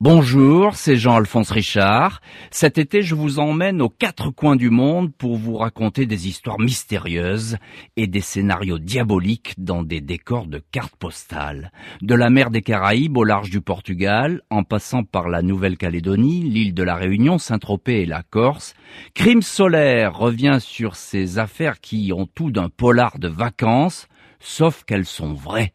Bonjour, c'est Jean-Alphonse Richard. Cet été, je vous emmène aux quatre coins du monde pour vous raconter des histoires mystérieuses et des scénarios diaboliques dans des décors de cartes postales. De la mer des Caraïbes au large du Portugal, en passant par la Nouvelle-Calédonie, l'île de la Réunion, Saint-Tropez et la Corse, Crime solaire revient sur ces affaires qui ont tout d'un polar de vacances, sauf qu'elles sont vraies.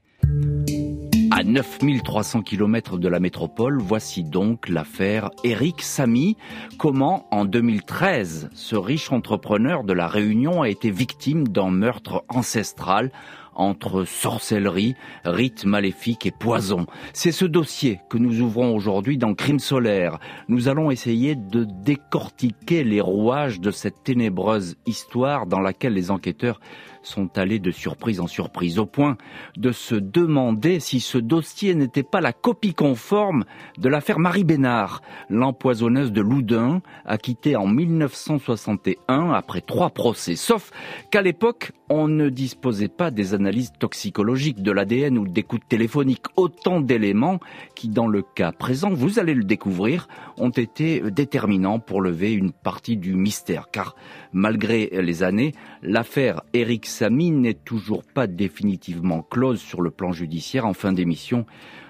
À 9300 km de la métropole, voici donc l'affaire Eric Samy. Comment, en 2013, ce riche entrepreneur de la Réunion a été victime d'un meurtre ancestral entre sorcellerie, rites maléfiques et poison? C'est ce dossier que nous ouvrons aujourd'hui dans Crime solaire. Nous allons essayer de décortiquer les rouages de cette ténébreuse histoire dans laquelle les enquêteurs sont allés de surprise en surprise, au point de se demander si ce dossier n'était pas la copie conforme de l'affaire Marie Bénard, l'empoisonneuse de Loudun, acquittée en 1961 après trois procès. Sauf qu'à l'époque, on ne disposait pas des analyses toxicologiques, de l'ADN ou d'écoute téléphonique, autant d'éléments qui, dans le cas présent, vous allez le découvrir, ont été déterminants pour lever une partie du mystère. Car malgré les années, l'affaire Eric Samy n'est toujours pas définitivement close sur le plan judiciaire. En fin d'émission,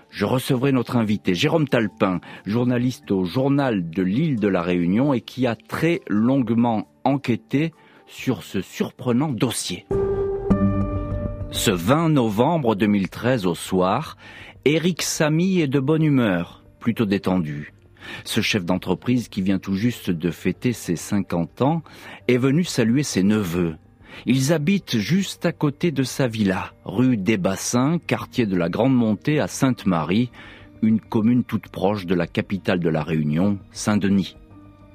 je recevrai notre invité, Jérôme Talpin, journaliste au journal de l'île de la Réunion et qui a très longuement enquêté sur ce surprenant dossier. Ce 20 novembre 2013 au soir, Eric Samy est de bonne humeur, plutôt détendu. Ce chef d'entreprise qui vient tout juste de fêter ses 50 ans est venu saluer ses neveux. Ils habitent juste à côté de sa villa, rue des Bassins, quartier de la Grande Montée à Sainte-Marie, une commune toute proche de la capitale de la Réunion, Saint-Denis.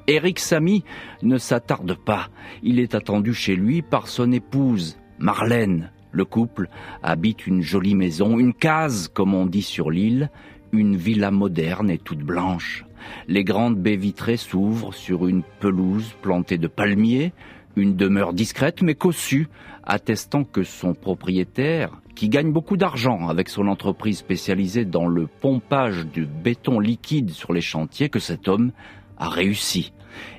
Éric Samy ne s'attarde pas. Il est attendu chez lui par son épouse, Marlène. Le couple habite une jolie maison, une case, comme on dit sur l'île, une villa moderne et toute blanche. Les grandes baies vitrées s'ouvrent sur une pelouse plantée de palmiers, une demeure discrète mais cossue, attestant que son propriétaire, qui gagne beaucoup d'argent avec son entreprise spécialisée dans le pompage du béton liquide sur les chantiers, que cet homme a réussi.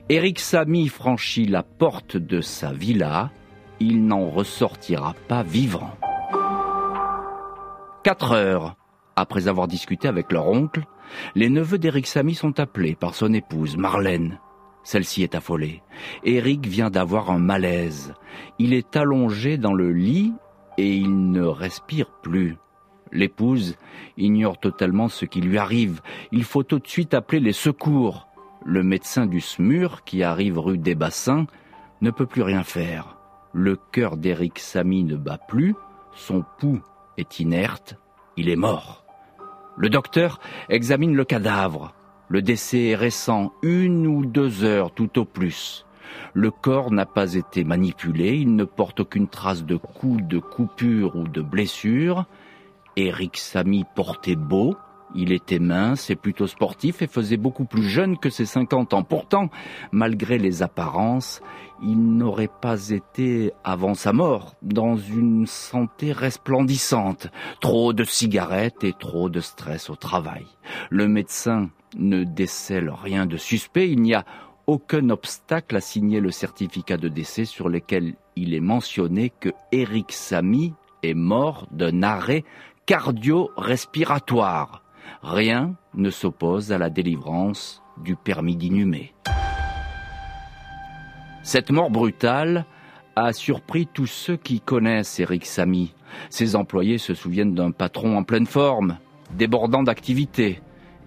Eric Samy franchit la porte de sa villa, il n'en ressortira pas vivant. Quatre heures après avoir discuté avec leur oncle, les neveux d'Eric Samy sont appelés par son épouse, Marlène. Celle-ci est affolée. Eric vient d'avoir un malaise. Il est allongé dans le lit et il ne respire plus. L'épouse ignore totalement ce qui lui arrive. Il faut tout de suite appeler les secours. Le médecin du SMUR, qui arrive rue des Bassins, ne peut plus rien faire. Le cœur d'Eric Samy ne bat plus, son pouls est inerte, il est mort. Le docteur examine le cadavre. Le décès est récent, une ou deux heures tout au plus. Le corps n'a pas été manipulé, il ne porte aucune trace de coup, de coupure ou de blessure. Eric Samy portait beau, il était mince et plutôt sportif et faisait beaucoup plus jeune que ses 50 ans. Pourtant, malgré les apparences, il n'aurait pas été, avant sa mort, dans une santé resplendissante. Trop de cigarettes et trop de stress au travail. Le médecin ne décèle rien de suspect. Il n'y a aucun obstacle à signer le certificat de décès sur lequel il est mentionné que Eric Samy est mort d'un arrêt cardio-respiratoire rien ne s'oppose à la délivrance du permis d'inhumer. Cette mort brutale a surpris tous ceux qui connaissent Eric Samy. Ses employés se souviennent d'un patron en pleine forme, débordant d'activité,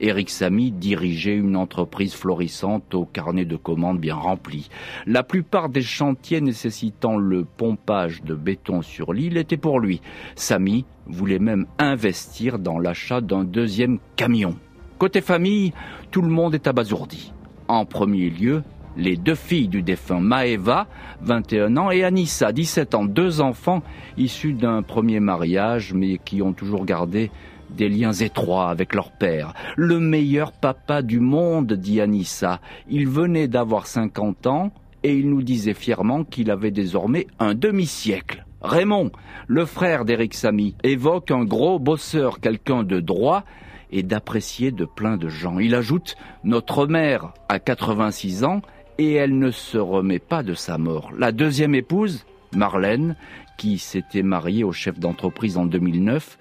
Eric Samy dirigeait une entreprise florissante au carnet de commandes bien rempli. La plupart des chantiers nécessitant le pompage de béton sur l'île étaient pour lui. Samy voulait même investir dans l'achat d'un deuxième camion. Côté famille, tout le monde est abasourdi. En premier lieu, les deux filles du défunt Maeva, 21 ans, et Anissa, 17 ans, deux enfants issus d'un premier mariage, mais qui ont toujours gardé des liens étroits avec leur père. Le meilleur papa du monde, dit Anissa. Il venait d'avoir 50 ans et il nous disait fièrement qu'il avait désormais un demi-siècle. Raymond, le frère d'Éric Samy, évoque un gros bosseur, quelqu'un de droit, et d'apprécier de plein de gens. Il ajoute Notre mère a 86 ans et elle ne se remet pas de sa mort. La deuxième épouse, Marlène, qui s'était mariée au chef d'entreprise en 2009,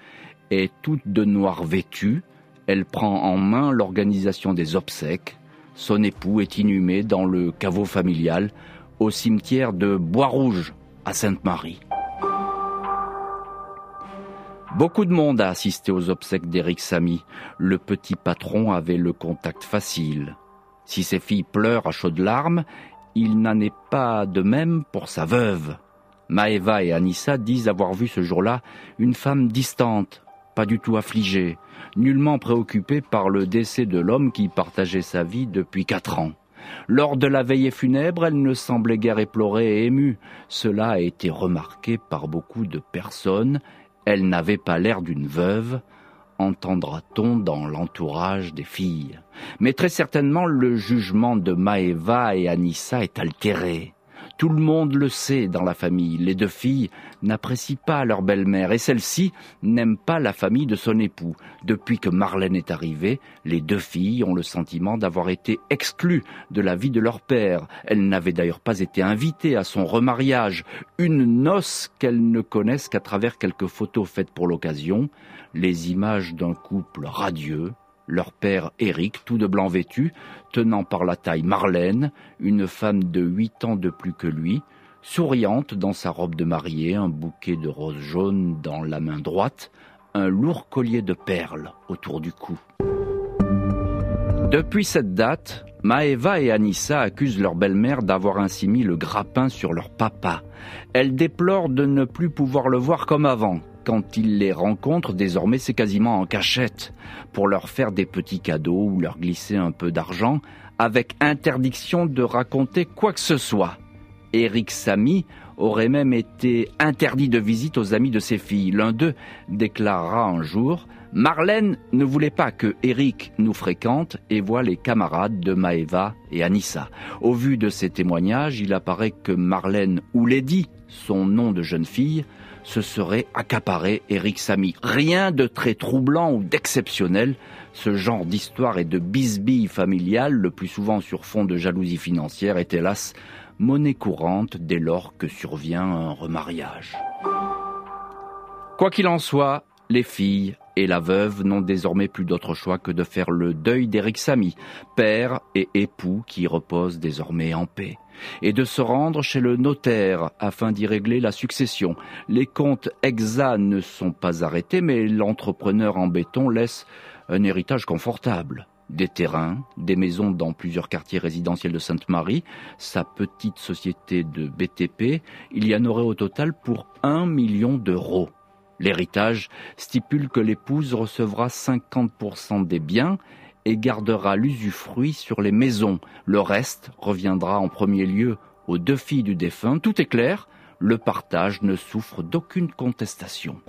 est toute de noir vêtue. Elle prend en main l'organisation des obsèques. Son époux est inhumé dans le caveau familial au cimetière de Bois-Rouge à Sainte-Marie. Beaucoup de monde a assisté aux obsèques d'Éric Samy. Le petit patron avait le contact facile. Si ses filles pleurent à chaudes larmes, il n'en est pas de même pour sa veuve. Maeva et Anissa disent avoir vu ce jour-là une femme distante, pas du tout affligée, nullement préoccupée par le décès de l'homme qui partageait sa vie depuis quatre ans. Lors de la veillée funèbre, elle ne semblait guère éplorée et émue. Cela a été remarqué par beaucoup de personnes. Elle n'avait pas l'air d'une veuve, entendra-t-on dans l'entourage des filles. Mais très certainement le jugement de Maeva et Anissa est altéré. Tout le monde le sait dans la famille. Les deux filles n'apprécient pas leur belle-mère et celle-ci n'aime pas la famille de son époux. Depuis que Marlène est arrivée, les deux filles ont le sentiment d'avoir été exclues de la vie de leur père. Elles n'avaient d'ailleurs pas été invitées à son remariage, une noce qu'elles ne connaissent qu'à travers quelques photos faites pour l'occasion, les images d'un couple radieux, leur père Éric, tout de blanc vêtu, tenant par la taille Marlène, une femme de huit ans de plus que lui, souriante dans sa robe de mariée, un bouquet de roses jaunes dans la main droite, un lourd collier de perles autour du cou. Depuis cette date, Maeva et Anissa accusent leur belle-mère d'avoir ainsi mis le grappin sur leur papa. Elles déplorent de ne plus pouvoir le voir comme avant, quand il les rencontre, désormais c'est quasiment en cachette, pour leur faire des petits cadeaux ou leur glisser un peu d'argent, avec interdiction de raconter quoi que ce soit. Eric Samy aurait même été interdit de visite aux amis de ses filles. L'un d'eux déclarera un jour Marlène ne voulait pas que Eric nous fréquente et voit les camarades de Maeva et Anissa. Au vu de ces témoignages, il apparaît que Marlène ou Lady, son nom de jeune fille, se serait accaparé Eric Samy. Rien de très troublant ou d'exceptionnel. Ce genre d'histoire et de bisbille familiale, le plus souvent sur fond de jalousie financière, est hélas monnaie courante dès lors que survient un remariage. Quoi qu'il en soit, les filles et la veuve n'ont désormais plus d'autre choix que de faire le deuil d'Eric Samy, père et époux qui reposent désormais en paix, et de se rendre chez le notaire afin d'y régler la succession. Les comptes exacts ne sont pas arrêtés, mais l'entrepreneur en béton laisse un héritage confortable. Des terrains, des maisons dans plusieurs quartiers résidentiels de Sainte-Marie, sa petite société de BTP, il y en aurait au total pour un million d'euros. L'héritage stipule que l'épouse recevra 50% des biens et gardera l'usufruit sur les maisons. Le reste reviendra en premier lieu aux deux filles du défunt. Tout est clair, le partage ne souffre d'aucune contestation.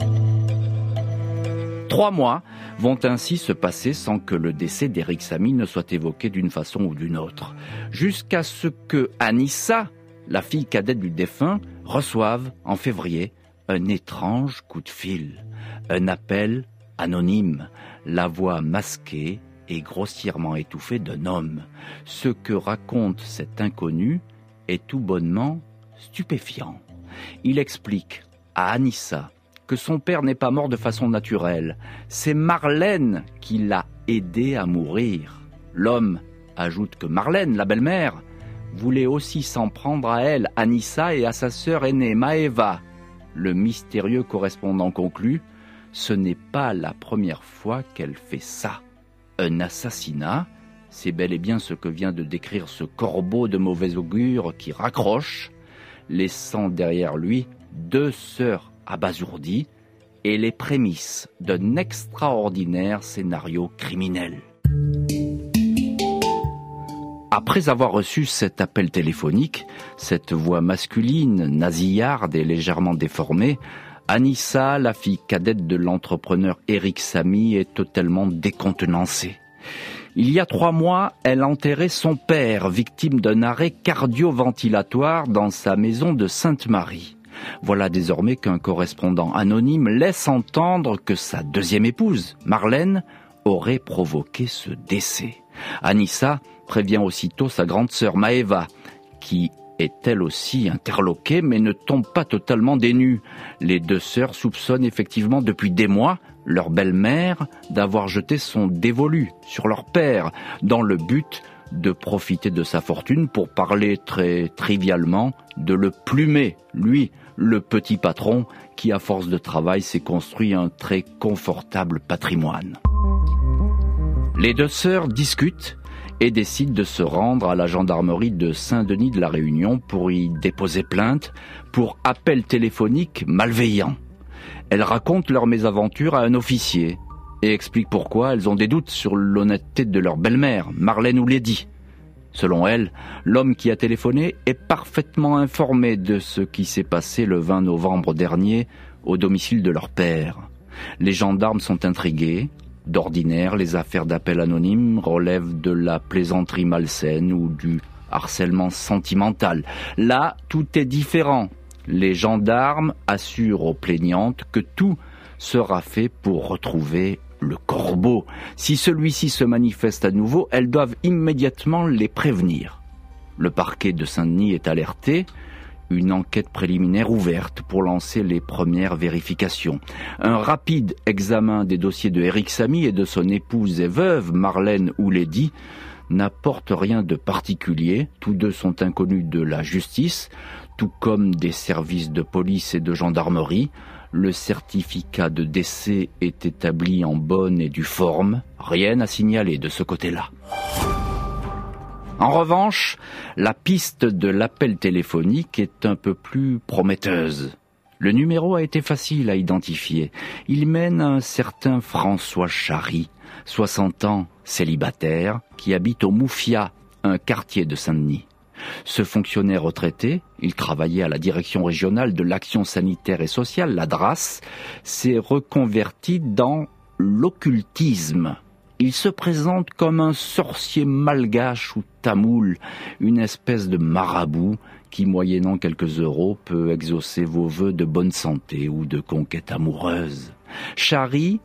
Trois mois vont ainsi se passer sans que le décès d'Eric Samy ne soit évoqué d'une façon ou d'une autre, jusqu'à ce que Anissa, la fille cadette du défunt, reçoive en février un étrange coup de fil, un appel anonyme, la voix masquée et grossièrement étouffée d'un homme. Ce que raconte cet inconnu est tout bonnement stupéfiant. Il explique à Anissa que son père n'est pas mort de façon naturelle. C'est Marlène qui l'a aidé à mourir. L'homme ajoute que Marlène, la belle-mère, voulait aussi s'en prendre à elle, Anissa et à sa sœur aînée, Maeva, le mystérieux correspondant conclut Ce n'est pas la première fois qu'elle fait ça. Un assassinat, c'est bel et bien ce que vient de décrire ce corbeau de mauvais augure qui raccroche, laissant derrière lui deux sœurs abasourdies et les prémices d'un extraordinaire scénario criminel. Après avoir reçu cet appel téléphonique, cette voix masculine, nasillarde et légèrement déformée, Anissa, la fille cadette de l'entrepreneur Eric Samy, est totalement décontenancée. Il y a trois mois, elle enterrait son père, victime d'un arrêt cardio-ventilatoire dans sa maison de Sainte-Marie. Voilà désormais qu'un correspondant anonyme laisse entendre que sa deuxième épouse, Marlène, aurait provoqué ce décès. Anissa prévient aussitôt sa grande sœur Maeva, qui est elle aussi interloquée mais ne tombe pas totalement dénue. Les deux sœurs soupçonnent effectivement depuis des mois leur belle-mère d'avoir jeté son dévolu sur leur père dans le but de profiter de sa fortune pour parler très trivialement de le plumer, lui, le petit patron qui à force de travail s'est construit un très confortable patrimoine. Les deux sœurs discutent et décident de se rendre à la gendarmerie de Saint-Denis de la Réunion pour y déposer plainte pour appel téléphonique malveillant. Elles racontent leur mésaventure à un officier et expliquent pourquoi elles ont des doutes sur l'honnêteté de leur belle-mère, Marlène ou Lady. Selon elle, l'homme qui a téléphoné est parfaitement informé de ce qui s'est passé le 20 novembre dernier au domicile de leur père. Les gendarmes sont intrigués. D'ordinaire, les affaires d'appel anonyme relèvent de la plaisanterie malsaine ou du harcèlement sentimental. Là, tout est différent. Les gendarmes assurent aux plaignantes que tout sera fait pour retrouver le corbeau. Si celui-ci se manifeste à nouveau, elles doivent immédiatement les prévenir. Le parquet de Saint-Denis est alerté, une enquête préliminaire ouverte pour lancer les premières vérifications. Un rapide examen des dossiers de Eric Samy et de son épouse et veuve, Marlène Ouledi, n'apporte rien de particulier. Tous deux sont inconnus de la justice, tout comme des services de police et de gendarmerie. Le certificat de décès est établi en bonne et due forme. Rien à signaler de ce côté-là. En revanche, la piste de l'appel téléphonique est un peu plus prometteuse. Le numéro a été facile à identifier. Il mène à un certain François Chary, 60 ans, célibataire, qui habite au Moufia, un quartier de Saint-Denis. Ce fonctionnaire retraité, il travaillait à la direction régionale de l'action sanitaire et sociale, la DRAS, s'est reconverti dans l'occultisme. Il se présente comme un sorcier malgache ou tamoul, une espèce de marabout qui, moyennant quelques euros, peut exaucer vos vœux de bonne santé ou de conquête amoureuse. Chari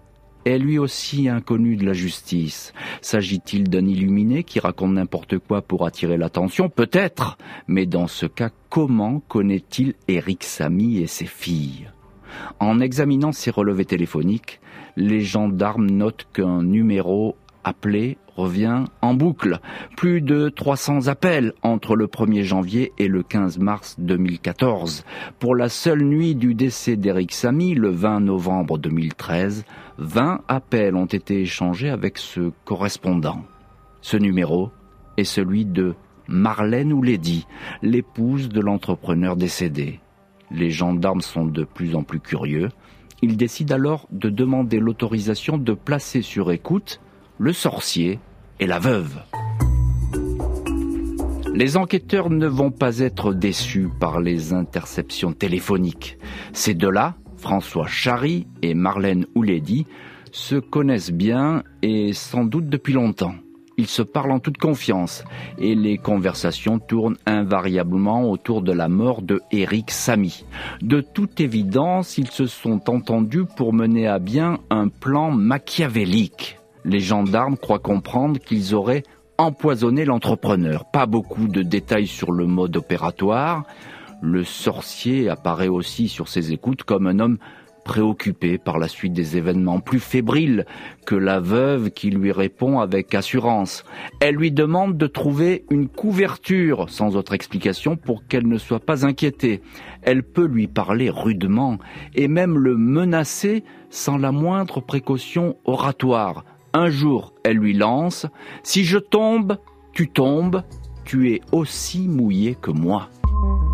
est lui aussi inconnu de la justice. S'agit-il d'un illuminé qui raconte n'importe quoi pour attirer l'attention? Peut-être, mais dans ce cas, comment connaît-il Eric Samy et ses filles? En examinant ses relevés téléphoniques, les gendarmes notent qu'un numéro appelé revient en boucle. Plus de 300 appels entre le 1er janvier et le 15 mars 2014. Pour la seule nuit du décès d'Eric Samy, le 20 novembre 2013, 20 appels ont été échangés avec ce correspondant. Ce numéro est celui de Marlène Ouledi, l'épouse de l'entrepreneur décédé. Les gendarmes sont de plus en plus curieux. Ils décident alors de demander l'autorisation de placer sur écoute le sorcier et la veuve. Les enquêteurs ne vont pas être déçus par les interceptions téléphoniques. Ces deux-là, François Chary et Marlène Ouledi, se connaissent bien et sans doute depuis longtemps. Ils se parlent en toute confiance et les conversations tournent invariablement autour de la mort de Eric Samy. De toute évidence, ils se sont entendus pour mener à bien un plan machiavélique les gendarmes croient comprendre qu'ils auraient empoisonné l'entrepreneur. Pas beaucoup de détails sur le mode opératoire. Le sorcier apparaît aussi sur ses écoutes comme un homme préoccupé par la suite des événements, plus fébrile que la veuve qui lui répond avec assurance. Elle lui demande de trouver une couverture, sans autre explication, pour qu'elle ne soit pas inquiétée. Elle peut lui parler rudement et même le menacer sans la moindre précaution oratoire. Un jour, elle lui lance ⁇ Si je tombe, tu tombes, tu es aussi mouillé que moi ⁇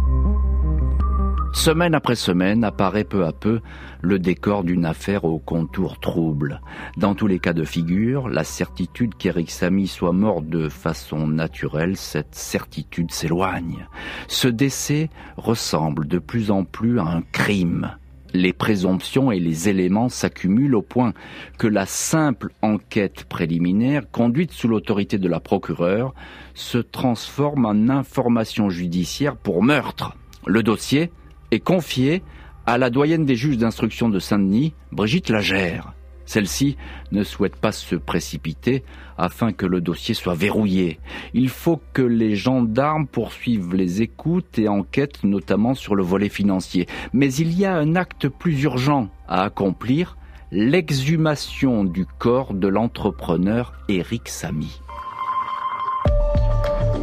Semaine après semaine apparaît peu à peu le décor d'une affaire au contour trouble. Dans tous les cas de figure, la certitude qu'Eric Samy soit mort de façon naturelle, cette certitude s'éloigne. Ce décès ressemble de plus en plus à un crime les présomptions et les éléments s'accumulent au point que la simple enquête préliminaire, conduite sous l'autorité de la procureure, se transforme en information judiciaire pour meurtre. Le dossier est confié à la doyenne des juges d'instruction de Saint-Denis, Brigitte Lagère. Celle-ci ne souhaite pas se précipiter afin que le dossier soit verrouillé. Il faut que les gendarmes poursuivent les écoutes et enquêtent notamment sur le volet financier. Mais il y a un acte plus urgent à accomplir, l'exhumation du corps de l'entrepreneur Eric Samy.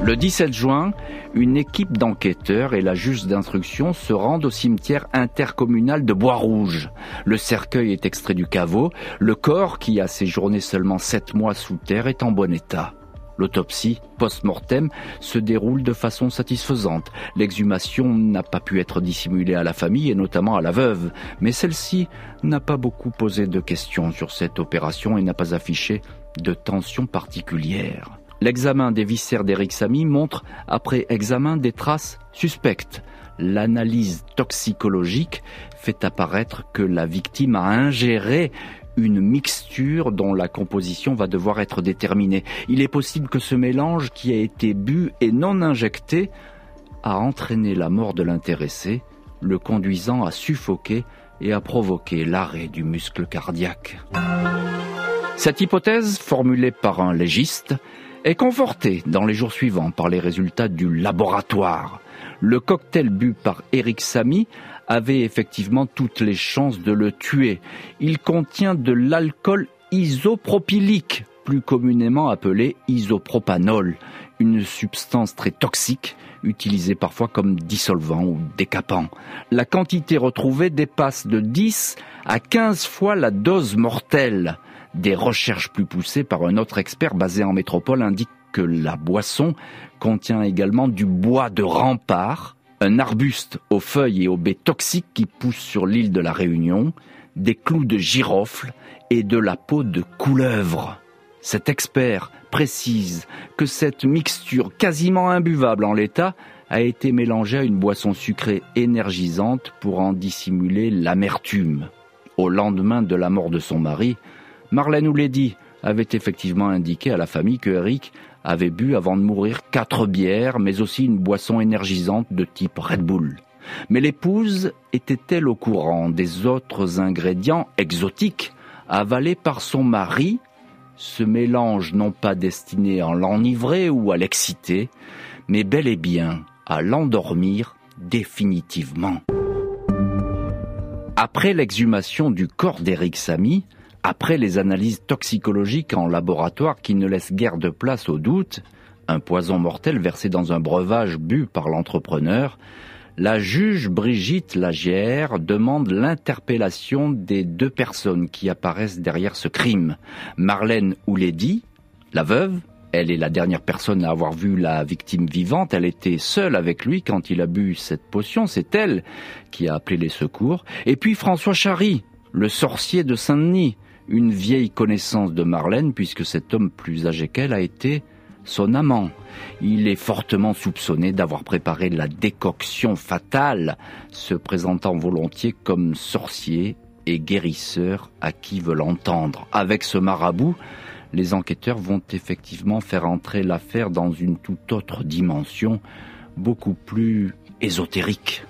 Le 17 juin, une équipe d'enquêteurs et la juge d'instruction se rendent au cimetière intercommunal de Bois-Rouge. Le cercueil est extrait du caveau. Le corps, qui a séjourné seulement sept mois sous terre, est en bon état. L'autopsie post-mortem se déroule de façon satisfaisante. L'exhumation n'a pas pu être dissimulée à la famille et notamment à la veuve, mais celle-ci n'a pas beaucoup posé de questions sur cette opération et n'a pas affiché de tension particulière. L'examen des viscères d'Eric Samy montre, après examen, des traces suspectes. L'analyse toxicologique fait apparaître que la victime a ingéré une mixture dont la composition va devoir être déterminée. Il est possible que ce mélange qui a été bu et non injecté a entraîné la mort de l'intéressé, le conduisant à suffoquer et à provoquer l'arrêt du muscle cardiaque. Cette hypothèse, formulée par un légiste, est conforté dans les jours suivants par les résultats du laboratoire. Le cocktail bu par Eric Samy avait effectivement toutes les chances de le tuer. Il contient de l'alcool isopropylique, plus communément appelé isopropanol, une substance très toxique utilisée parfois comme dissolvant ou décapant. La quantité retrouvée dépasse de 10 à 15 fois la dose mortelle. Des recherches plus poussées par un autre expert basé en métropole indiquent que la boisson contient également du bois de rempart, un arbuste aux feuilles et aux baies toxiques qui pousse sur l'île de la Réunion, des clous de girofle et de la peau de couleuvre. Cet expert précise que cette mixture quasiment imbuvable en l'état a été mélangée à une boisson sucrée énergisante pour en dissimuler l'amertume. Au lendemain de la mort de son mari, Marlène Ouledi avait effectivement indiqué à la famille que Eric avait bu avant de mourir quatre bières, mais aussi une boisson énergisante de type Red Bull. Mais l'épouse était-elle au courant des autres ingrédients exotiques avalés par son mari Ce mélange non pas destiné à l'enivrer ou à l'exciter, mais bel et bien à l'endormir définitivement? Après l'exhumation du corps d'Eric Samy, après les analyses toxicologiques en laboratoire qui ne laissent guère de place au doute, un poison mortel versé dans un breuvage bu par l'entrepreneur, la juge Brigitte Lagière demande l'interpellation des deux personnes qui apparaissent derrière ce crime. Marlène Ouledi, la veuve, elle est la dernière personne à avoir vu la victime vivante. Elle était seule avec lui quand il a bu cette potion. C'est elle qui a appelé les secours. Et puis François Chary, le sorcier de Saint-Denis une vieille connaissance de Marlène, puisque cet homme plus âgé qu'elle a été son amant. Il est fortement soupçonné d'avoir préparé la décoction fatale, se présentant volontiers comme sorcier et guérisseur à qui veut l'entendre. Avec ce marabout, les enquêteurs vont effectivement faire entrer l'affaire dans une toute autre dimension, beaucoup plus ésotérique.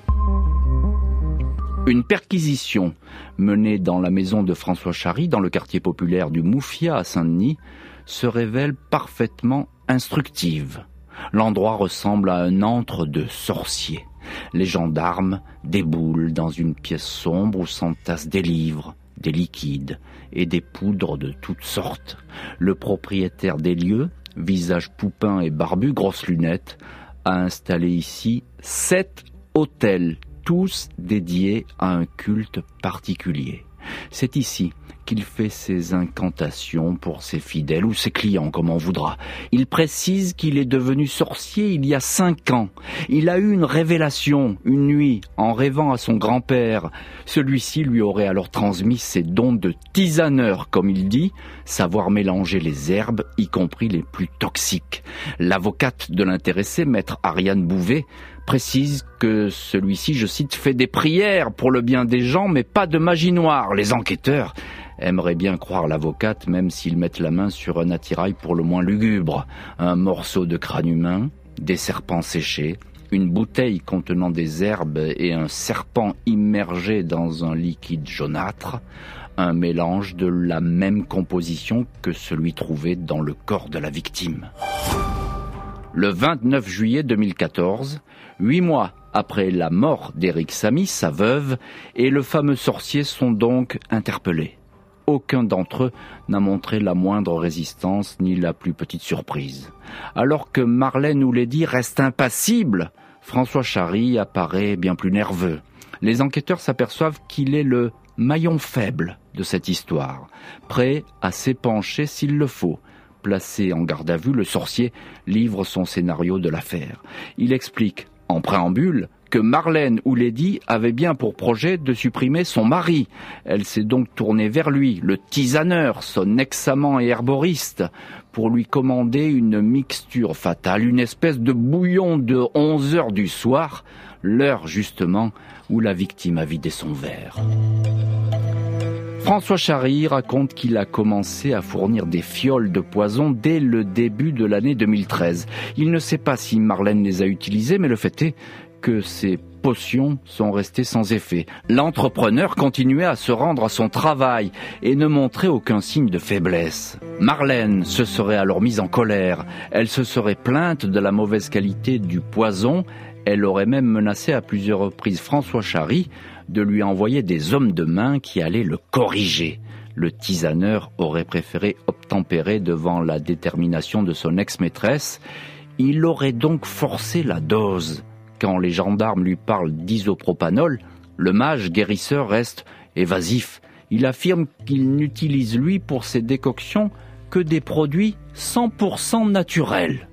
Une perquisition menée dans la maison de François Chary, dans le quartier populaire du Moufia à Saint-Denis, se révèle parfaitement instructive. L'endroit ressemble à un antre de sorciers. Les gendarmes déboulent dans une pièce sombre où s'entassent des livres, des liquides et des poudres de toutes sortes. Le propriétaire des lieux, visage poupin et barbu, grosses lunettes, a installé ici sept hôtels tous dédiés à un culte particulier. C'est ici qu'il fait ses incantations pour ses fidèles ou ses clients, comme on voudra. Il précise qu'il est devenu sorcier il y a cinq ans. Il a eu une révélation une nuit en rêvant à son grand-père. Celui-ci lui aurait alors transmis ses dons de tisaneur, comme il dit, savoir mélanger les herbes, y compris les plus toxiques. L'avocate de l'intéressé, maître Ariane Bouvet, précise que celui-ci, je cite, fait des prières pour le bien des gens, mais pas de magie noire. Les enquêteurs aimeraient bien croire l'avocate, même s'ils mettent la main sur un attirail pour le moins lugubre. Un morceau de crâne humain, des serpents séchés, une bouteille contenant des herbes et un serpent immergé dans un liquide jaunâtre, un mélange de la même composition que celui trouvé dans le corps de la victime. Le 29 juillet 2014, huit mois après la mort d'Éric Samy, sa veuve, et le fameux sorcier sont donc interpellés. Aucun d'entre eux n'a montré la moindre résistance ni la plus petite surprise. Alors que Marlène Ouledi reste impassible, François Chary apparaît bien plus nerveux. Les enquêteurs s'aperçoivent qu'il est le maillon faible de cette histoire, prêt à s'épancher s'il le faut. Placé en garde à vue, le sorcier livre son scénario de l'affaire. Il explique, en préambule, que Marlène Ouledi avait bien pour projet de supprimer son mari. Elle s'est donc tournée vers lui, le tisaneur, son ex-amant et herboriste, pour lui commander une mixture fatale, une espèce de bouillon de 11 heures du soir, l'heure justement où la victime a vidé son verre. François Chary raconte qu'il a commencé à fournir des fioles de poison dès le début de l'année 2013. Il ne sait pas si Marlène les a utilisées, mais le fait est que ces potions sont restées sans effet. L'entrepreneur continuait à se rendre à son travail et ne montrait aucun signe de faiblesse. Marlène se serait alors mise en colère. Elle se serait plainte de la mauvaise qualité du poison. Elle aurait même menacé à plusieurs reprises François Chary de lui envoyer des hommes de main qui allaient le corriger. Le tisaneur aurait préféré obtempérer devant la détermination de son ex-maîtresse. Il aurait donc forcé la dose quand les gendarmes lui parlent d'isopropanol, le mage guérisseur reste évasif. Il affirme qu'il n'utilise lui pour ses décoctions que des produits 100% naturels.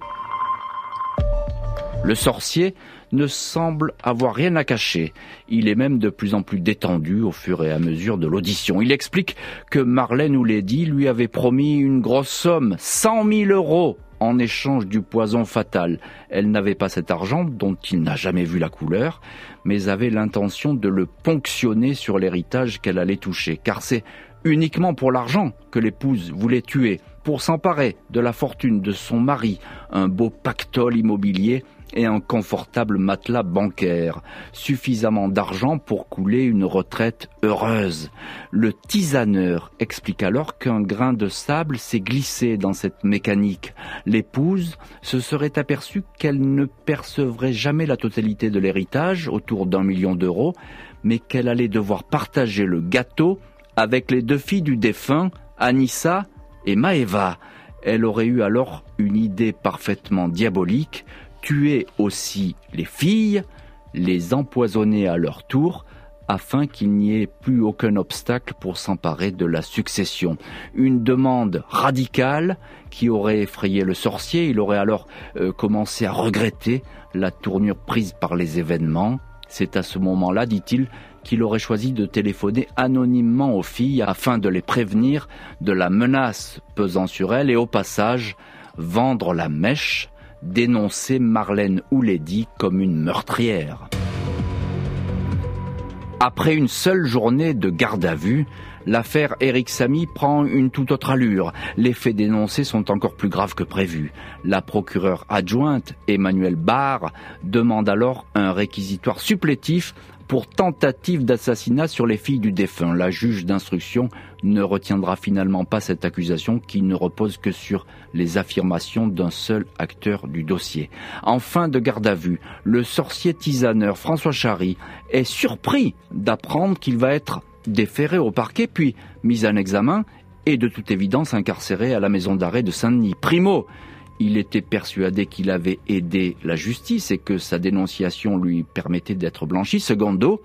Le sorcier ne semble avoir rien à cacher. Il est même de plus en plus détendu au fur et à mesure de l'audition. Il explique que Marlène Ouledi lui avait promis une grosse somme, 100 000 euros, en échange du poison fatal. Elle n'avait pas cet argent dont il n'a jamais vu la couleur, mais avait l'intention de le ponctionner sur l'héritage qu'elle allait toucher, car c'est uniquement pour l'argent que l'épouse voulait tuer, pour s'emparer de la fortune de son mari, un beau pactole immobilier et un confortable matelas bancaire, suffisamment d'argent pour couler une retraite heureuse. Le tisaneur explique alors qu'un grain de sable s'est glissé dans cette mécanique. L'épouse se serait aperçue qu'elle ne percevrait jamais la totalité de l'héritage, autour d'un million d'euros, mais qu'elle allait devoir partager le gâteau avec les deux filles du défunt, Anissa et Maeva. Elle aurait eu alors une idée parfaitement diabolique, tuer aussi les filles, les empoisonner à leur tour, afin qu'il n'y ait plus aucun obstacle pour s'emparer de la succession. Une demande radicale qui aurait effrayé le sorcier, il aurait alors euh, commencé à regretter la tournure prise par les événements. C'est à ce moment-là, dit-il, qu'il aurait choisi de téléphoner anonymement aux filles afin de les prévenir de la menace pesant sur elles et au passage vendre la mèche dénoncer Marlène Ouledi comme une meurtrière. Après une seule journée de garde à vue, l'affaire Eric Samy prend une toute autre allure. Les faits dénoncés sont encore plus graves que prévu. La procureure adjointe, Emmanuelle Barr, demande alors un réquisitoire supplétif pour tentative d'assassinat sur les filles du défunt. La juge d'instruction ne retiendra finalement pas cette accusation qui ne repose que sur les affirmations d'un seul acteur du dossier. En fin de garde à vue, le sorcier tisaneur François Chary est surpris d'apprendre qu'il va être déféré au parquet puis mis en examen et de toute évidence incarcéré à la maison d'arrêt de Saint-Denis. Primo, il était persuadé qu'il avait aidé la justice et que sa dénonciation lui permettait d'être blanchi. Secondo,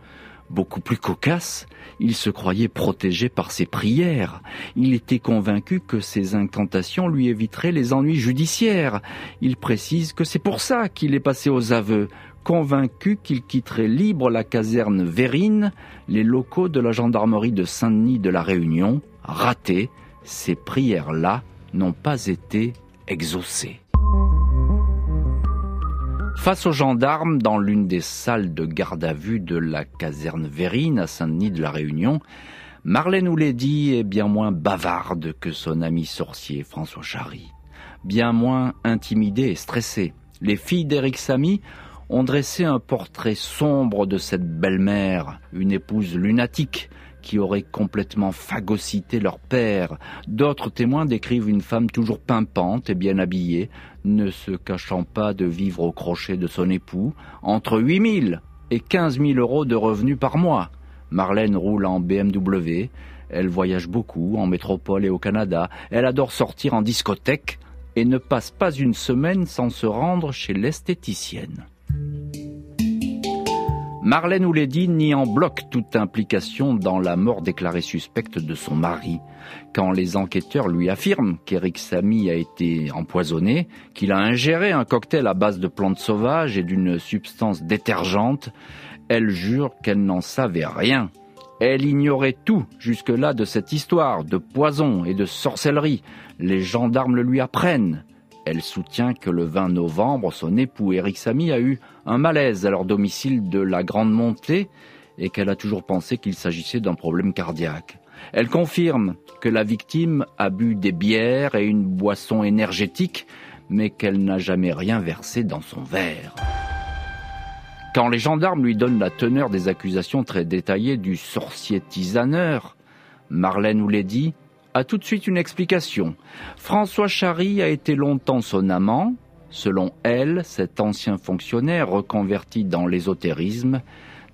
beaucoup plus cocasse, il se croyait protégé par ses prières. Il était convaincu que ses incantations lui éviteraient les ennuis judiciaires. Il précise que c'est pour ça qu'il est passé aux aveux, convaincu qu'il quitterait libre la caserne Vérine, les locaux de la gendarmerie de Saint-Denis de la Réunion. Raté, ces prières-là n'ont pas été exaucé. Face aux gendarmes, dans l'une des salles de garde à vue de la caserne Vérine à Saint-Denis de la Réunion, Marlène Ouledi est bien moins bavarde que son ami sorcier François Chary, bien moins intimidée et stressée. Les filles d'Éric Samy ont dressé un portrait sombre de cette belle-mère, une épouse lunatique, qui aurait complètement phagocyté leur père. D'autres témoins décrivent une femme toujours pimpante et bien habillée, ne se cachant pas de vivre au crochet de son époux, entre 8 000 et 15 000 euros de revenus par mois. Marlène roule en BMW, elle voyage beaucoup en métropole et au Canada, elle adore sortir en discothèque et ne passe pas une semaine sans se rendre chez l'esthéticienne. Marlène Ouledi nie en bloc toute implication dans la mort déclarée suspecte de son mari. Quand les enquêteurs lui affirment qu'Eric Samy a été empoisonné, qu'il a ingéré un cocktail à base de plantes sauvages et d'une substance détergente, elle jure qu'elle n'en savait rien. Elle ignorait tout jusque-là de cette histoire de poison et de sorcellerie. Les gendarmes le lui apprennent. Elle soutient que le 20 novembre, son époux Eric Samy a eu un malaise à leur domicile de la Grande Montée et qu'elle a toujours pensé qu'il s'agissait d'un problème cardiaque. Elle confirme que la victime a bu des bières et une boisson énergétique, mais qu'elle n'a jamais rien versé dans son verre. Quand les gendarmes lui donnent la teneur des accusations très détaillées du sorcier tisaneur, Marlène Ouledi a tout de suite une explication. François Chary a été longtemps son amant. Selon elle, cet ancien fonctionnaire reconverti dans l'ésotérisme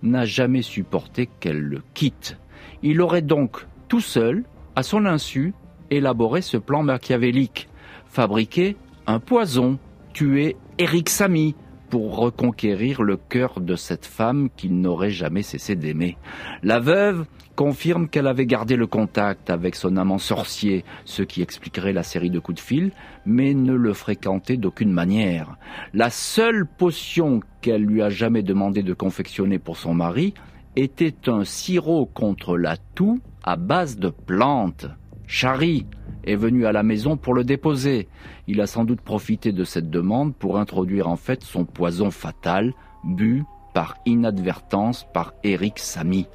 n'a jamais supporté qu'elle le quitte. Il aurait donc tout seul, à son insu, élaboré ce plan machiavélique, fabriquer un poison, tuer Eric Samy, pour reconquérir le cœur de cette femme qu'il n'aurait jamais cessé d'aimer. La veuve confirme qu'elle avait gardé le contact avec son amant sorcier, ce qui expliquerait la série de coups de fil, mais ne le fréquentait d'aucune manière. La seule potion qu'elle lui a jamais demandé de confectionner pour son mari était un sirop contre la toux à base de plantes. Chari, est venu à la maison pour le déposer. Il a sans doute profité de cette demande pour introduire en fait son poison fatal, bu par inadvertance par Eric Samy.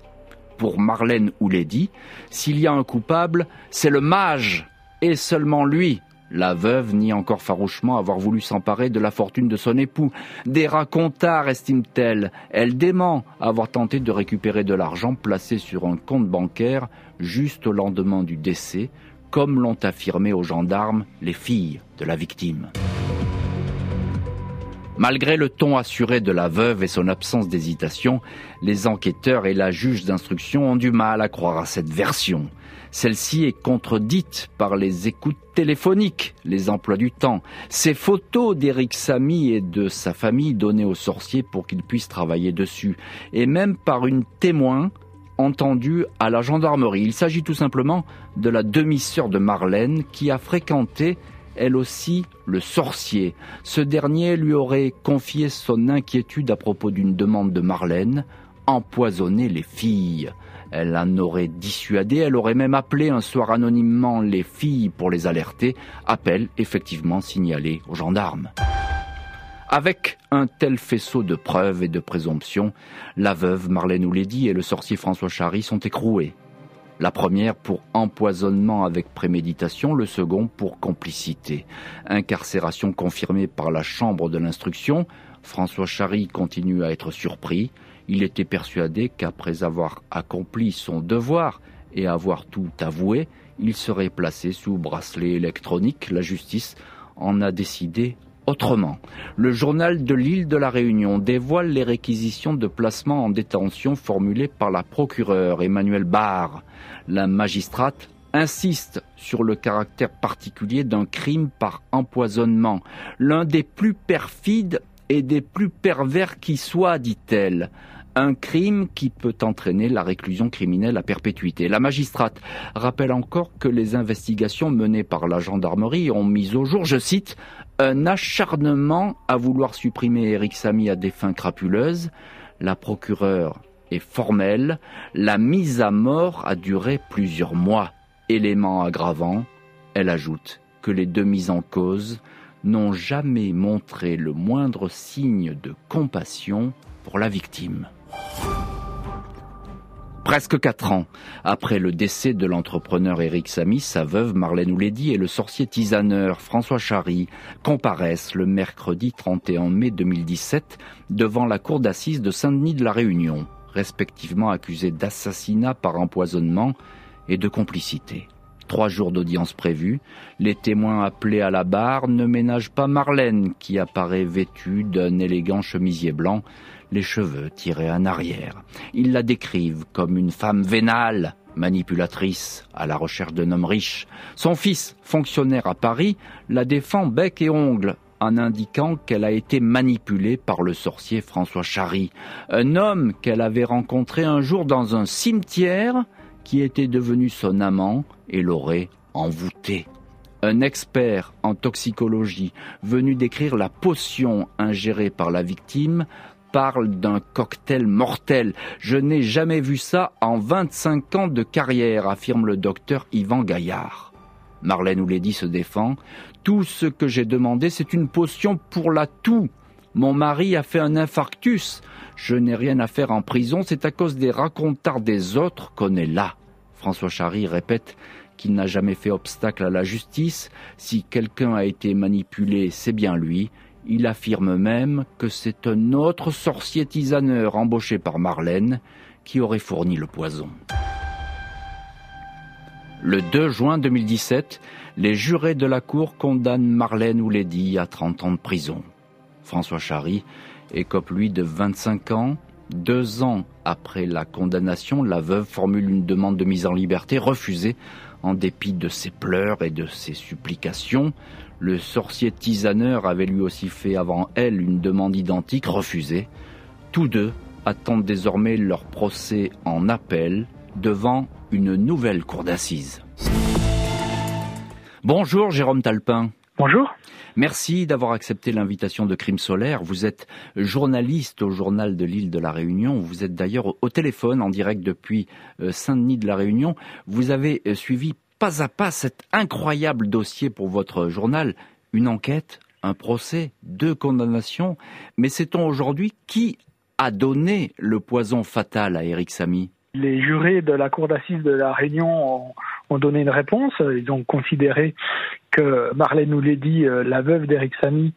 Pour Marlène Ouledi, s'il y a un coupable, c'est le mage, et seulement lui. La veuve nie encore farouchement avoir voulu s'emparer de la fortune de son époux. Des racontards, estime-t-elle. Elle dément avoir tenté de récupérer de l'argent placé sur un compte bancaire juste au lendemain du décès, comme l'ont affirmé aux gendarmes les filles de la victime. Malgré le ton assuré de la veuve et son absence d'hésitation, les enquêteurs et la juge d'instruction ont du mal à croire à cette version. Celle-ci est contredite par les écoutes téléphoniques, les emplois du temps, ces photos d'Éric Samy et de sa famille données aux sorciers pour qu'ils puissent travailler dessus, et même par une témoin entendu à la gendarmerie. Il s'agit tout simplement de la demi-sœur de Marlène qui a fréquenté elle aussi le sorcier. Ce dernier lui aurait confié son inquiétude à propos d'une demande de Marlène, empoisonner les filles. Elle en aurait dissuadé, elle aurait même appelé un soir anonymement les filles pour les alerter, appel effectivement signalé aux gendarmes. Avec un tel faisceau de preuves et de présomptions, la veuve Marlène Ouledi et le sorcier François Chary sont écroués. La première pour empoisonnement avec préméditation, le second pour complicité. Incarcération confirmée par la chambre de l'instruction, François Chary continue à être surpris. Il était persuadé qu'après avoir accompli son devoir et avoir tout avoué, il serait placé sous bracelet électronique. La justice en a décidé Autrement, le journal de l'île de la Réunion dévoile les réquisitions de placement en détention formulées par la procureure Emmanuelle Barr. La magistrate insiste sur le caractère particulier d'un crime par empoisonnement, l'un des plus perfides et des plus pervers qui soit, dit-elle un crime qui peut entraîner la réclusion criminelle à perpétuité. La magistrate rappelle encore que les investigations menées par la gendarmerie ont mis au jour, je cite, un acharnement à vouloir supprimer Eric Samy à des fins crapuleuses. La procureure est formelle. La mise à mort a duré plusieurs mois. Élément aggravant, elle ajoute que les deux mises en cause n'ont jamais montré le moindre signe de compassion pour la victime. Presque quatre ans après le décès de l'entrepreneur Éric Samy, sa veuve Marlène Ouledi et le sorcier tisaneur François Chary comparaissent le mercredi 31 mai 2017 devant la cour d'assises de Saint-Denis de la Réunion. respectivement accusés d'assassinat par empoisonnement et de complicité. Trois jours d'audience prévus, les témoins appelés à la barre ne ménagent pas Marlène qui apparaît vêtue d'un élégant chemisier blanc, les cheveux tirés en arrière. Ils la décrivent comme une femme vénale, manipulatrice, à la recherche d'un homme riche. Son fils, fonctionnaire à Paris, la défend bec et ongle en indiquant qu'elle a été manipulée par le sorcier François Chary, un homme qu'elle avait rencontré un jour dans un cimetière qui était devenu son amant et l'aurait envoûté. Un expert en toxicologie venu décrire la potion ingérée par la victime parle d'un cocktail mortel. Je n'ai jamais vu ça en 25 ans de carrière, affirme le docteur Yvan Gaillard. Marlène Ouledi se défend. Tout ce que j'ai demandé, c'est une potion pour la toux. Mon mari a fait un infarctus. Je n'ai rien à faire en prison, c'est à cause des racontards des autres qu'on est là. François Chary répète qu'il n'a jamais fait obstacle à la justice. Si quelqu'un a été manipulé, c'est bien lui. Il affirme même que c'est un autre sorcier tisaneur embauché par Marlène qui aurait fourni le poison. Le 2 juin 2017, les jurés de la Cour condamnent Marlène Ouledi à 30 ans de prison. François Chary écope lui de 25 ans. Deux ans après la condamnation, la veuve formule une demande de mise en liberté refusée en dépit de ses pleurs et de ses supplications. Le sorcier tisaneur avait lui aussi fait avant elle une demande identique refusée. Tous deux attendent désormais leur procès en appel devant une nouvelle cour d'assises. Bonjour Jérôme Talpin. Bonjour. Merci d'avoir accepté l'invitation de Crime Solaire. Vous êtes journaliste au journal de l'île de la Réunion. Vous êtes d'ailleurs au téléphone en direct depuis euh, Saint-Denis de la Réunion. Vous avez euh, suivi pas à pas cet incroyable dossier pour votre journal. Une enquête, un procès, deux condamnations. Mais sait-on aujourd'hui qui a donné le poison fatal à Eric Samy? Les jurés de la Cour d'assises de la Réunion ont, donné une réponse. Ils ont considéré que Marlène Ouledi, euh, la veuve d'Eric Samy,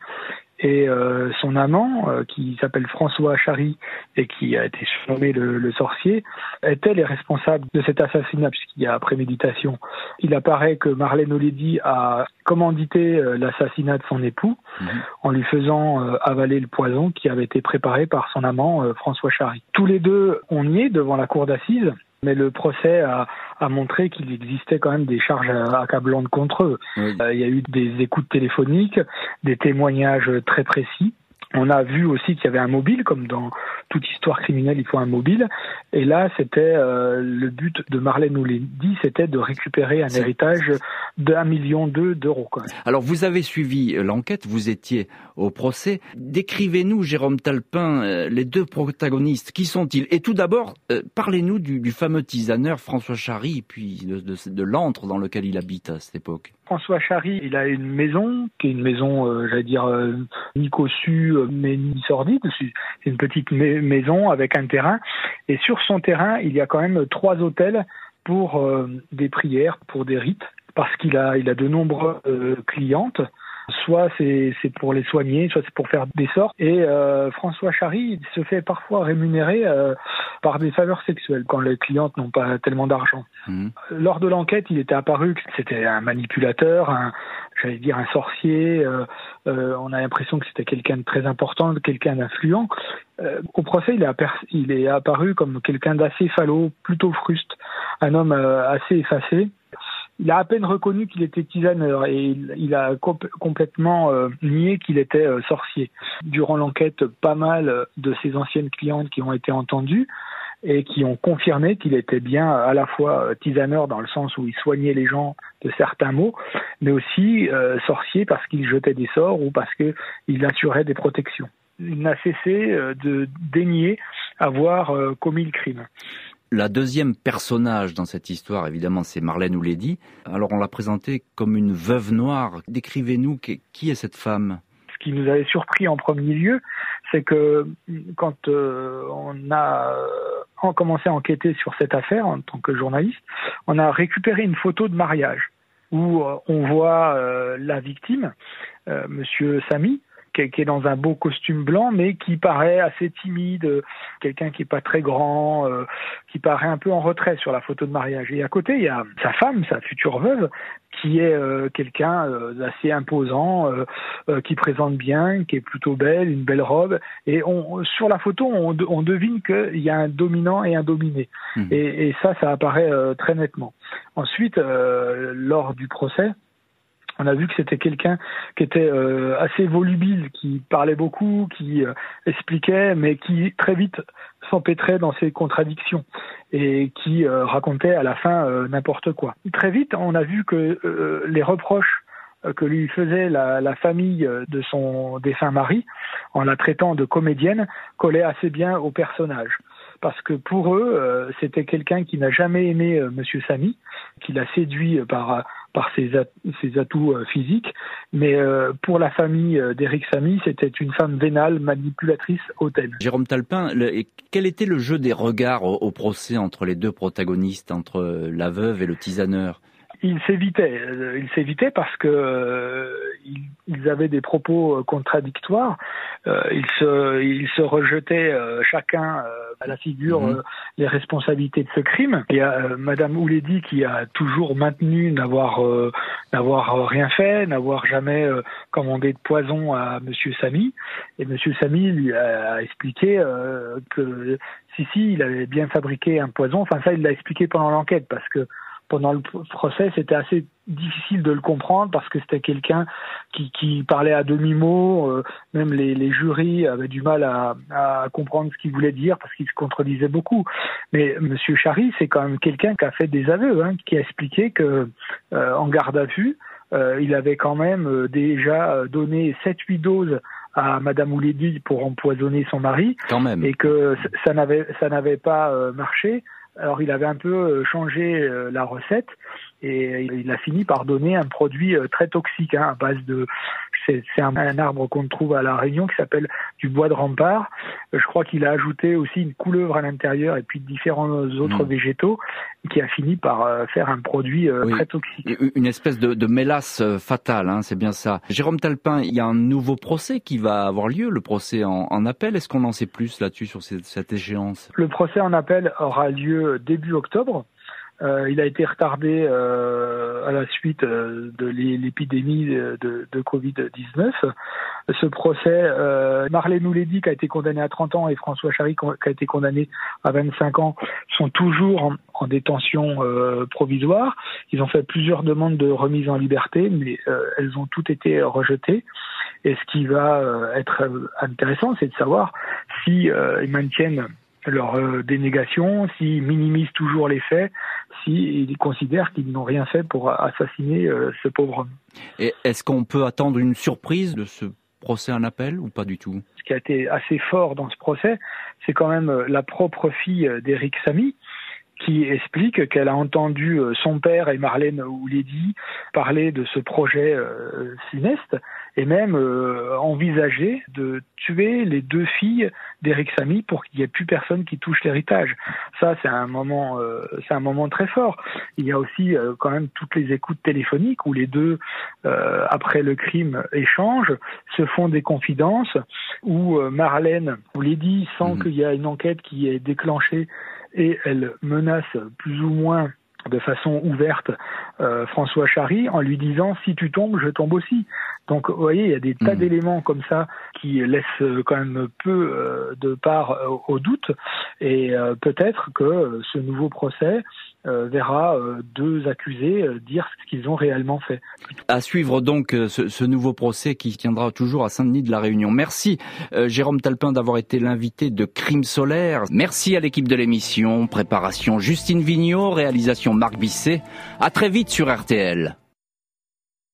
et euh, son amant, euh, qui s'appelle François Chary et qui a été surnommé le, sorcier, étaient les responsables de cet assassinat puisqu'il y a préméditation. Il apparaît que Marlène Ouledi a commandité l'assassinat de son époux mhm. en lui faisant avaler le poison qui avait été préparé par son amant François Chary. Tous les deux ont nié devant la cour d'assises mais le procès a, montré qu'il existait quand même des charges accablantes contre eux. Euh, il y a eu des écoutes téléphoniques, des témoignages très précis. On a vu aussi qu'il y avait un mobile, comme dans toute histoire criminelle, il faut un mobile. Et là, c'était euh, le but de Marlène Ouledi, c'était de récupérer un héritage d'un million d'euros. Alors, vous avez suivi euh, l'enquête, vous étiez au procès. Décrivez-nous, Jérôme Talpin, euh, les deux protagonistes. Qui sont-ils? Et tout d'abord, parlez-nous du, fameux tisaneur François Chary, puis de, de l'antre dans lequel il habite à cette époque. François Chary, il a une maison, qui est une maison, euh, j'allais dire, euh, ni euh, mais ni sordide. C'est une petite maison avec un terrain. Et sur son terrain, il y a quand même trois hôtels pour des prières, pour des rites, parce qu'il a, il a de nombreuses clientes soit c'est pour les soigner, soit c'est pour faire des sorts. Et euh, François Chary se fait parfois rémunérer euh, par des faveurs sexuelles quand les clientes n'ont pas tellement d'argent. Mmh. Lors de l'enquête, il était apparu que c'était un manipulateur, un, j'allais dire un sorcier. Euh, euh on a l'impression que c'était quelqu'un de très important, quelqu'un d'influent. Euh, au procès, il est, il est apparu comme quelqu'un d'assez falot, plutôt fruste, un homme assez effacé il a à peine reconnu qu'il était tisaneur et il, a complètement euh, nié qu'il était euh, sorcier. Durant l'enquête, pas mal de ses anciennes clientes qui ont été entendues et qui ont confirmé qu'il était bien à la fois euh, tisaneur dans le sens où il soignait les gens de certains maux, mais aussi sorcier parce qu'il jetait des sorts ou parce qu'il assurait des protections. Il n'a cessé de dénier avoir commis le crime. La deuxième personnage dans cette histoire, évidemment, c'est Marlène Ouledi. Alors on l'a présentée comme une veuve noire. Décrivez-nous qui est cette femme Ce qui nous avait surpris en premier lieu, c'est que quand euh, on a euh, commencé à enquêter sur cette affaire en tant que journaliste, on a récupéré une photo de mariage où euh, on voit la victime, Monsieur Samy, qui est dans un beau costume blanc, mais qui paraît assez timide, quelqu'un qui est pas très grand, euh, qui paraît un peu en retrait sur la photo de mariage. Et à côté, il y a sa femme, sa future veuve, qui est euh, quelqu'un euh, d'assez imposant, qui présente bien, qui est plutôt belle, une belle robe. Et on, sur la photo, on, on devine qu'il y a un dominant et un dominé. Mmh. Et, et, ça, ça apparaît très nettement. Ensuite, lors du procès, on a vu que c'était quelqu'un qui était euh, assez volubile, qui parlait beaucoup, qui euh, expliquait, mais qui très vite s'empêtrait dans ses contradictions et qui euh, racontait à la fin n'importe quoi. Très vite, on a vu que les reproches que lui faisait la, la, famille de son défunt mari, en la traitant de comédienne, collaient assez bien au personnage parce que pour eux, c'était quelqu'un qui n'a jamais aimé Monsieur Samy, qui l'a séduit par par ses, atouts euh, physiques. Mais euh, pour la famille euh, d'Éric Samy, c'était une femme vénale, manipulatrice, hautaine. Jérôme Talpin, quel était le jeu des regards au, procès entre les deux protagonistes, entre la veuve et le tisaneur il s'évitait, il s'évitait parce que ils, avaient des propos contradictoires. ils se, ils se rejetaient chacun à la figure euh, les responsabilités de ce crime. Il y a euh, Madame Ouledi qui a toujours maintenu n'avoir euh, n'avoir rien fait, n'avoir jamais commandé de poison à Monsieur Samy. Et Monsieur Samy lui a expliqué que si si, il avait bien fabriqué un poison. Enfin ça, il l'a expliqué pendant l'enquête parce que pendant le procès, c'était assez difficile de le comprendre parce que c'était quelqu'un qui, qui, parlait à demi-mot. Euh, même les, les, jurys avaient du mal à, à comprendre ce qu'il voulait dire parce qu'il se contredisait beaucoup. Mais Monsieur Chary, c'est quand même quelqu'un qui a fait des aveux, hein, qui a expliqué que euh, en garde à vue, euh, il avait quand même déjà donné 7-8 doses à Madame Ouledi pour empoisonner son mari, quand même. et que ça n'avait ça n'avait pas marché. Alors il avait un peu euh, changé euh, la recette et il a fini par donner un produit euh, très toxique hein, à base de c'est un, un, arbre qu'on trouve à la Réunion qui s'appelle du bois de rempart. Je crois qu'il a ajouté aussi une couleuvre à l'intérieur et puis différents autres hmm. végétaux qui a fini par faire un produit très toxique. Une espèce de, de mélasse fatale, hein, c'est bien ça. Jérôme Talpin, il y a un nouveau procès qui va avoir lieu, le procès en, en appel. Est-ce qu'on en sait plus là-dessus sur cette, cette échéance? Le procès en appel aura lieu début octobre. Euh, il a été retardé euh, à la suite euh, de l'épidémie de, de Covid-19. Ce procès, euh, Marlène Ouledi, qui a été condamné à 30 ans, et François Chary, qui a été condamné à 25 ans, sont toujours en, en détention euh, provisoire. Ils ont fait plusieurs demandes de remise en liberté, mais elles ont toutes été rejetées. Et ce qui va être intéressant, c'est de savoir si ils maintiennent leur euh, dénégation, s'ils minimisent toujours les faits, s'ils considèrent qu'ils n'ont rien fait pour assassiner euh, ce pauvre homme. Et est-ce qu'on peut attendre une surprise de ce procès en appel ou pas du tout? Ce qui a été assez fort dans ce procès, c'est quand même euh, la propre fille d'Éric Samy, qui explique qu'elle a entendu euh, son père et Marlène Ouledi parler de ce projet euh, et même euh, envisager de tuer les deux filles d'Eric Samy pour qu'il n'y ait plus personne qui touche l'héritage. Ça, c'est un moment, c'est un moment très fort. Il y a aussi quand même toutes les écoutes téléphoniques où les deux, après le crime, échangent, se font des confidences, où Marlène Ouledi sent mmh. qu'il y a une enquête qui est déclenchée et elle menace plus ou moins de façon ouverte euh, François Chary en lui disant si tu tombes, je tombe aussi. Donc vous voyez, il y a des tas mmh. d'éléments comme ça qui laissent euh, quand même peu euh, de part au doute et peut-être que ce nouveau procès verra deux accusés dire ce qu'ils ont réellement fait. À suivre donc ce, ce, nouveau procès qui tiendra toujours à Saint-Denis de la Réunion. Merci Jérôme Talpin d'avoir été l'invité de Crime Solaire. Merci à l'équipe de l'émission, préparation Justine Vignot, réalisation Marc Bisset. À très vite sur RTL.